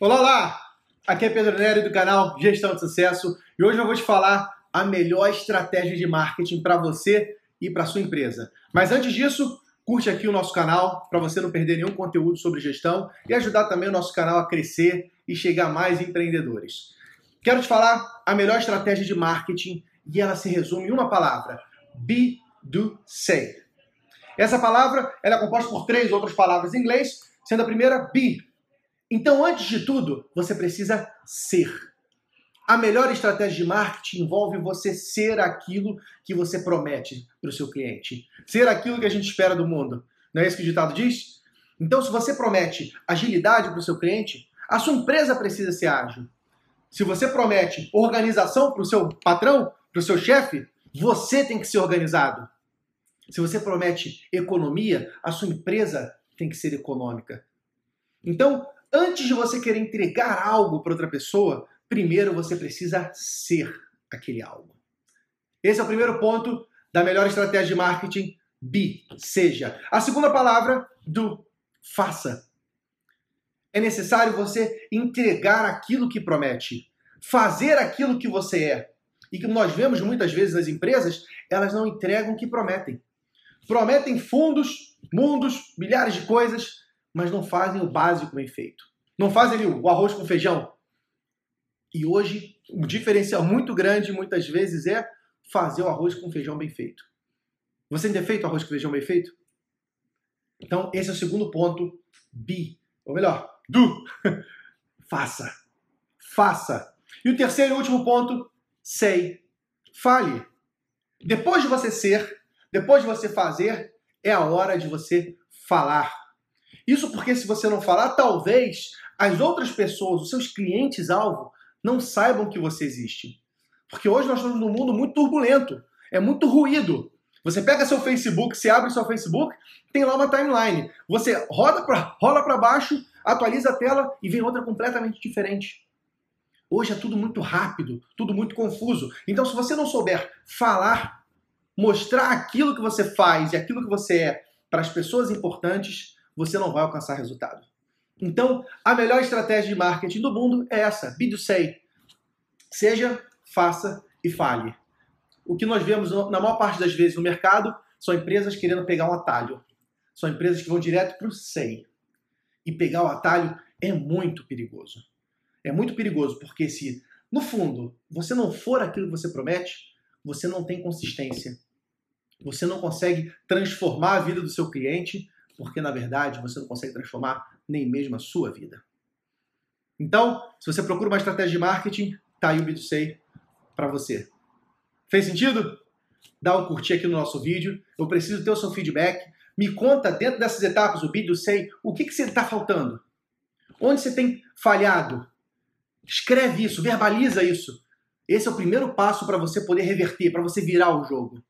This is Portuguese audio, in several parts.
Olá, olá! Aqui é Pedro Nery do canal Gestão de Sucesso e hoje eu vou te falar a melhor estratégia de marketing para você e para sua empresa. Mas antes disso, curte aqui o nosso canal para você não perder nenhum conteúdo sobre gestão e ajudar também o nosso canal a crescer e chegar a mais empreendedores. Quero te falar a melhor estratégia de marketing e ela se resume em uma palavra: be, do, say. Essa palavra ela é composta por três outras palavras em inglês, sendo a primeira be, então, antes de tudo, você precisa ser. A melhor estratégia de marketing envolve você ser aquilo que você promete para o seu cliente. Ser aquilo que a gente espera do mundo. Não é isso que o ditado diz? Então, se você promete agilidade para o seu cliente, a sua empresa precisa ser ágil. Se você promete organização para o seu patrão, para o seu chefe, você tem que ser organizado. Se você promete economia, a sua empresa tem que ser econômica. Então, Antes de você querer entregar algo para outra pessoa, primeiro você precisa ser aquele algo. Esse é o primeiro ponto da melhor estratégia de marketing. Be, seja. A segunda palavra, do, faça. É necessário você entregar aquilo que promete, fazer aquilo que você é. E que nós vemos muitas vezes nas empresas, elas não entregam o que prometem. Prometem fundos, mundos, milhares de coisas, mas não fazem o básico bem feito. Não fazem o arroz com feijão. E hoje, um diferencial muito grande, muitas vezes, é fazer o arroz com feijão bem feito. Você tem feito arroz com feijão bem feito? Então, esse é o segundo ponto. Be. Ou melhor, do. Faça. Faça. E o terceiro e último ponto, say. Fale. Depois de você ser, depois de você fazer, é a hora de você falar. Isso porque se você não falar, talvez as outras pessoas, os seus clientes-alvo, não saibam que você existe. Porque hoje nós estamos num mundo muito turbulento, é muito ruído. Você pega seu Facebook, você abre seu Facebook, tem lá uma timeline. Você roda pra, rola para baixo, atualiza a tela e vem outra completamente diferente. Hoje é tudo muito rápido, tudo muito confuso. Então, se você não souber falar, mostrar aquilo que você faz e aquilo que você é para as pessoas importantes, você não vai alcançar resultado. Então, a melhor estratégia de marketing do mundo é essa, be do say. Seja, faça e fale. O que nós vemos na maior parte das vezes no mercado são empresas querendo pegar um atalho. São empresas que vão direto para o say. E pegar o atalho é muito perigoso. É muito perigoso porque se, no fundo, você não for aquilo que você promete, você não tem consistência. Você não consegue transformar a vida do seu cliente porque na verdade você não consegue transformar nem mesmo a sua vida. Então, se você procura uma estratégia de marketing, tá aí o B2C para você. Fez sentido? Dá um curtir aqui no nosso vídeo. Eu preciso ter o seu feedback. Me conta dentro dessas etapas, o B2C, o que, que você está faltando? Onde você tem falhado? Escreve isso, verbaliza isso. Esse é o primeiro passo para você poder reverter, para você virar o jogo.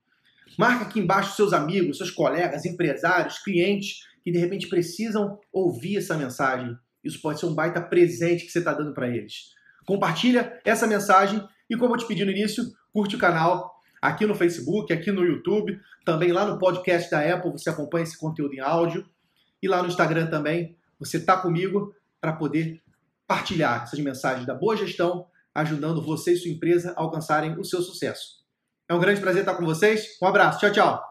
Marca aqui embaixo seus amigos, seus colegas, empresários, clientes que de repente precisam ouvir essa mensagem. Isso pode ser um baita presente que você está dando para eles. Compartilha essa mensagem e, como eu te pedi no início, curte o canal aqui no Facebook, aqui no YouTube, também lá no podcast da Apple você acompanha esse conteúdo em áudio e lá no Instagram também você está comigo para poder partilhar essas mensagens da boa gestão, ajudando você e sua empresa a alcançarem o seu sucesso. É um grande prazer estar com vocês. Um abraço. Tchau, tchau.